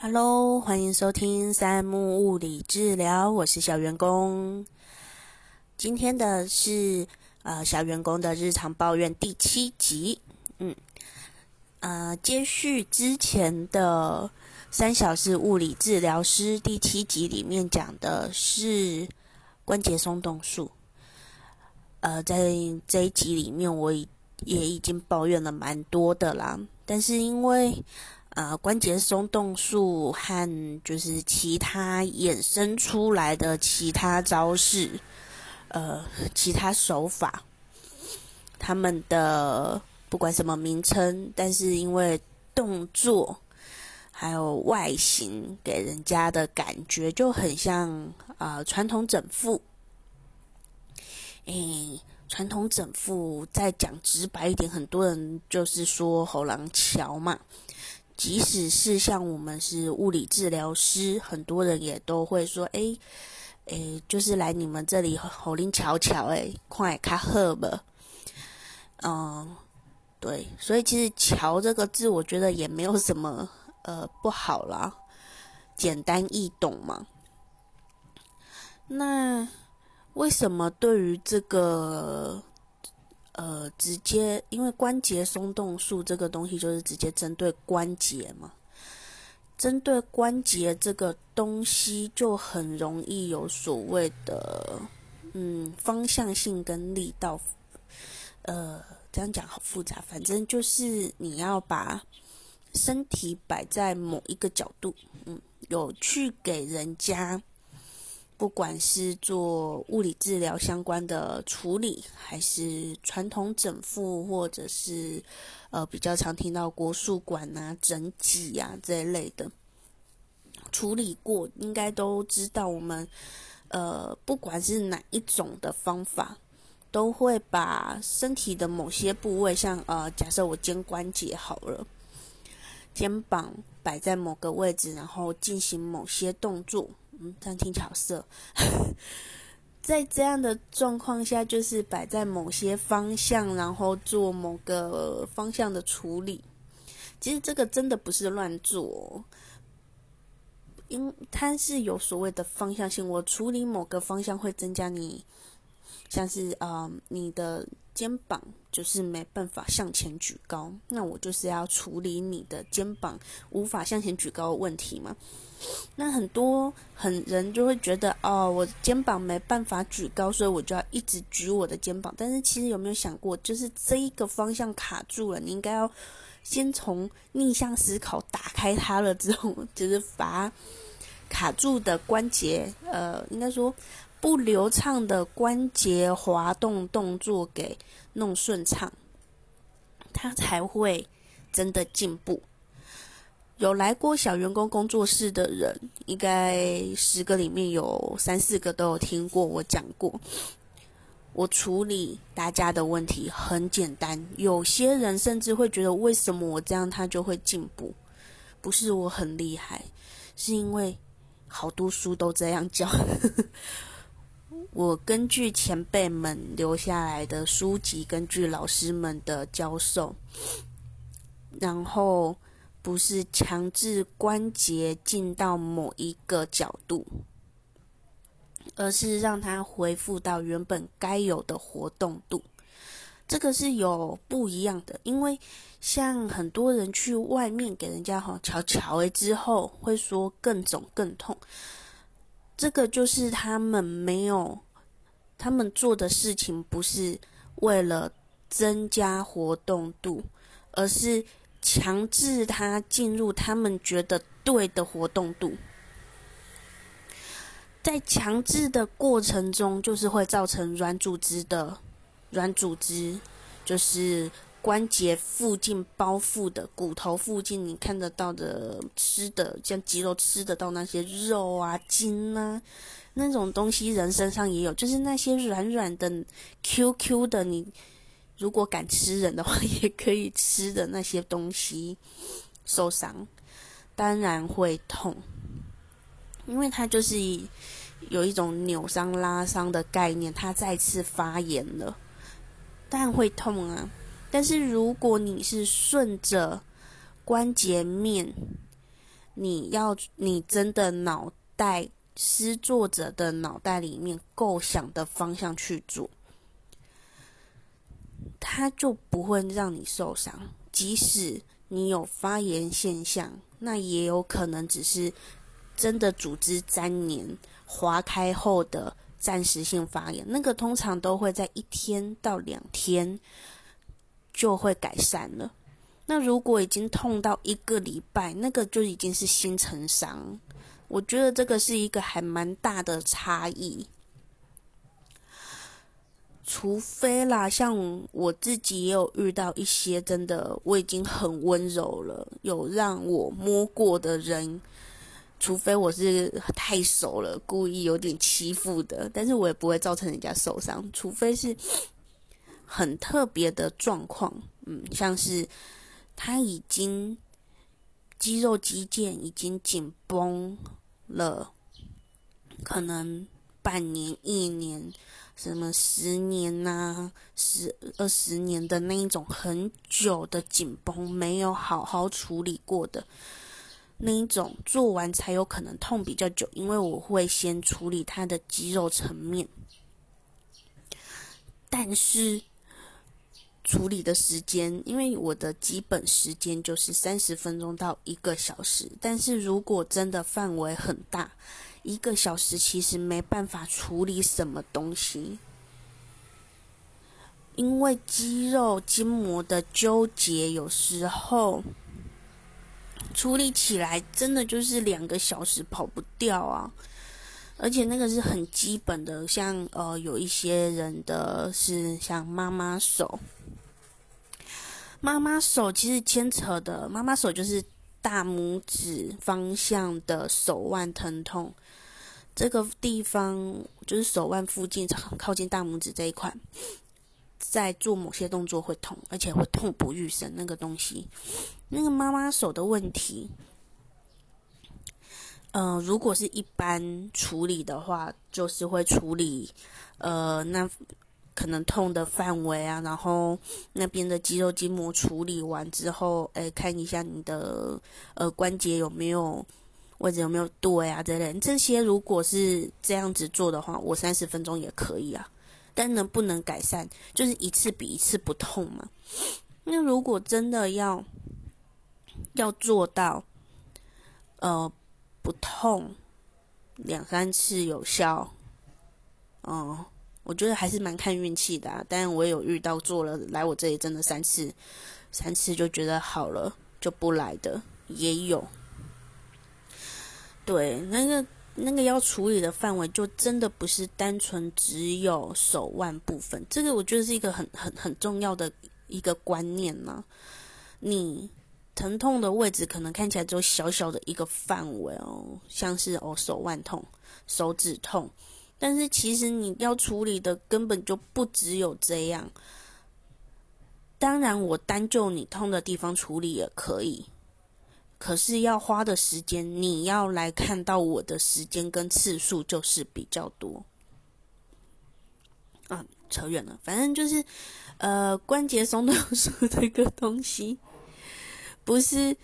Hello，欢迎收听三木物理治疗，我是小员工。今天的是呃小员工的日常抱怨第七集，嗯，呃，接续之前的三小时物理治疗师第七集里面讲的是关节松动术，呃，在这一集里面我也已经抱怨了蛮多的啦，但是因为呃，关节松动术和就是其他衍生出来的其他招式，呃，其他手法，他们的不管什么名称，但是因为动作还有外形给人家的感觉就很像啊传统整复。诶，传统整复再讲直白一点，很多人就是说喉咙桥嘛。即使是像我们是物理治疗师，很多人也都会说：“哎，哎，就是来你们这里喉灵瞧瞧，哎，快卡喝吧。”嗯，对，所以其实“瞧”这个字，我觉得也没有什么呃不好啦，简单易懂嘛。那为什么对于这个？呃，直接因为关节松动术这个东西就是直接针对关节嘛，针对关节这个东西就很容易有所谓的嗯方向性跟力道，呃，这样讲好复杂，反正就是你要把身体摆在某一个角度，嗯，有去给人家。不管是做物理治疗相关的处理，还是传统整复，或者是呃比较常听到国术馆啊、整脊啊这一类的处理过，应该都知道我们呃不管是哪一种的方法，都会把身体的某些部位，像呃假设我肩关节好了，肩膀摆在某个位置，然后进行某些动作。嗯，这样听巧色。在这样的状况下，就是摆在某些方向，然后做某个方向的处理。其实这个真的不是乱做，因它是有所谓的方向性。我处理某个方向会增加你，像是啊，你的。肩膀就是没办法向前举高，那我就是要处理你的肩膀无法向前举高的问题嘛。那很多很人就会觉得，哦，我肩膀没办法举高，所以我就要一直举我的肩膀。但是其实有没有想过，就是这一个方向卡住了，你应该要先从逆向思考打开它了之后，就是把卡住的关节，呃，应该说。不流畅的关节滑动动作给弄顺畅，他才会真的进步。有来过小员工工作室的人，应该十个里面有三四个都有听过我讲过。我处理大家的问题很简单，有些人甚至会觉得为什么我这样他就会进步？不是我很厉害，是因为好多书都这样教。我根据前辈们留下来的书籍，根据老师们的教授，然后不是强制关节进到某一个角度，而是让它恢复到原本该有的活动度。这个是有不一样的，因为像很多人去外面给人家哈瞧瞧诶之后，会说更肿更痛，这个就是他们没有。他们做的事情不是为了增加活动度，而是强制他进入他们觉得对的活动度。在强制的过程中，就是会造成软组织的软组织，就是关节附近包覆的骨头附近，你看得到的吃的，像肌肉吃得到那些肉啊、筋啊。那种东西人身上也有，就是那些软软的、Q Q 的，你如果敢吃人的话，也可以吃的那些东西受伤，当然会痛，因为它就是有一种扭伤、拉伤的概念，它再次发炎了，当然会痛啊。但是如果你是顺着关节面，你要你真的脑袋施作者的脑袋里面构想的方向去做，它就不会让你受伤。即使你有发炎现象，那也有可能只是真的组织粘连、划开后的暂时性发炎，那个通常都会在一天到两天就会改善了。那如果已经痛到一个礼拜，那个就已经是新陈伤。我觉得这个是一个还蛮大的差异。除非啦，像我自己也有遇到一些真的我已经很温柔了，有让我摸过的人，除非我是太熟了，故意有点欺负的，但是我也不会造成人家受伤。除非是很特别的状况，嗯，像是他已经肌肉肌腱已经紧绷了，可能半年、一年。什么十年呐，十二十年的那一种很久的紧绷，没有好好处理过的那一种，做完才有可能痛比较久。因为我会先处理他的肌肉层面，但是处理的时间，因为我的基本时间就是三十分钟到一个小时，但是如果真的范围很大。一个小时其实没办法处理什么东西，因为肌肉筋膜的纠结，有时候处理起来真的就是两个小时跑不掉啊！而且那个是很基本的，像呃有一些人的是像妈妈手，妈妈手其实牵扯的，妈妈手就是大拇指方向的手腕疼痛。这个地方就是手腕附近，靠近大拇指这一块，在做某些动作会痛，而且会痛不欲生。那个东西，那个妈妈手的问题，呃，如果是一般处理的话，就是会处理，呃，那可能痛的范围啊，然后那边的肌肉筋膜处理完之后，哎，看一下你的呃关节有没有。位置有没有对啊？这类这些如果是这样子做的话，我三十分钟也可以啊。但能不能改善，就是一次比一次不痛嘛。那如果真的要要做到，呃，不痛，两三次有效，哦，我觉得还是蛮看运气的。啊。但我也有遇到做了来我这里真的三次，三次就觉得好了就不来的也有。对，那个那个要处理的范围，就真的不是单纯只有手腕部分。这个我觉得是一个很很很重要的一个观念呢。你疼痛的位置可能看起来只有小小的一个范围哦，像是哦手腕痛、手指痛，但是其实你要处理的根本就不只有这样。当然，我单就你痛的地方处理也可以。可是要花的时间，你要来看到我的时间跟次数就是比较多。啊，扯远了，反正就是，呃，关节松动术这个东西，不是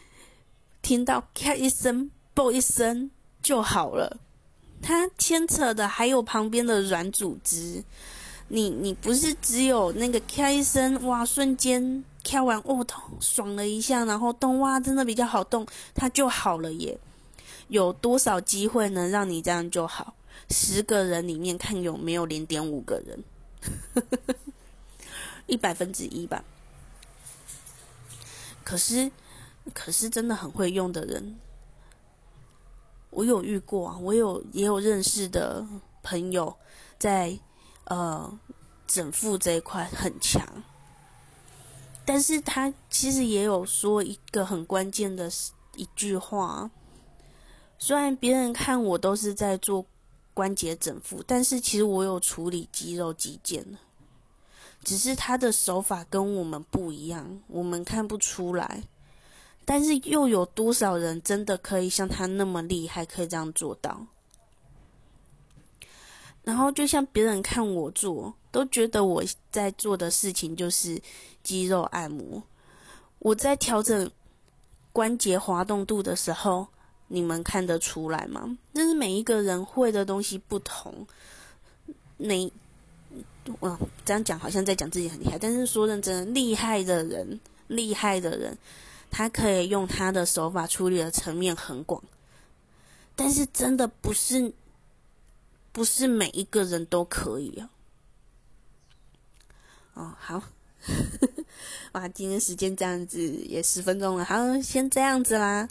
听到咔一声、啵一声就好了，它牵扯的还有旁边的软组织。你你不是只有那个开一声，哇，瞬间。跳完哦，痛爽了一下，然后动哇，真的比较好动，它就好了耶。有多少机会能让你这样就好？十个人里面看有没有零点五个人，一百分之一吧。可是，可是真的很会用的人，我有遇过啊，我有也有认识的朋友，在呃整腹这一块很强。但是他其实也有说一个很关键的一句话，虽然别人看我都是在做关节整复，但是其实我有处理肌肉肌腱只是他的手法跟我们不一样，我们看不出来。但是又有多少人真的可以像他那么厉害，可以这样做到？然后就像别人看我做。都觉得我在做的事情就是肌肉按摩。我在调整关节滑动度的时候，你们看得出来吗？就是每一个人会的东西不同，那我这样讲好像在讲自己很厉害，但是说认真，厉害的人，厉害的人，他可以用他的手法处理的层面很广，但是真的不是，不是每一个人都可以啊。哦，好。哇，今天时间这样子也十分钟了，好，先这样子啦。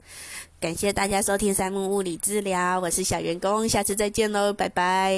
感谢大家收听三木物理治疗，我是小员工，下次再见喽，拜拜。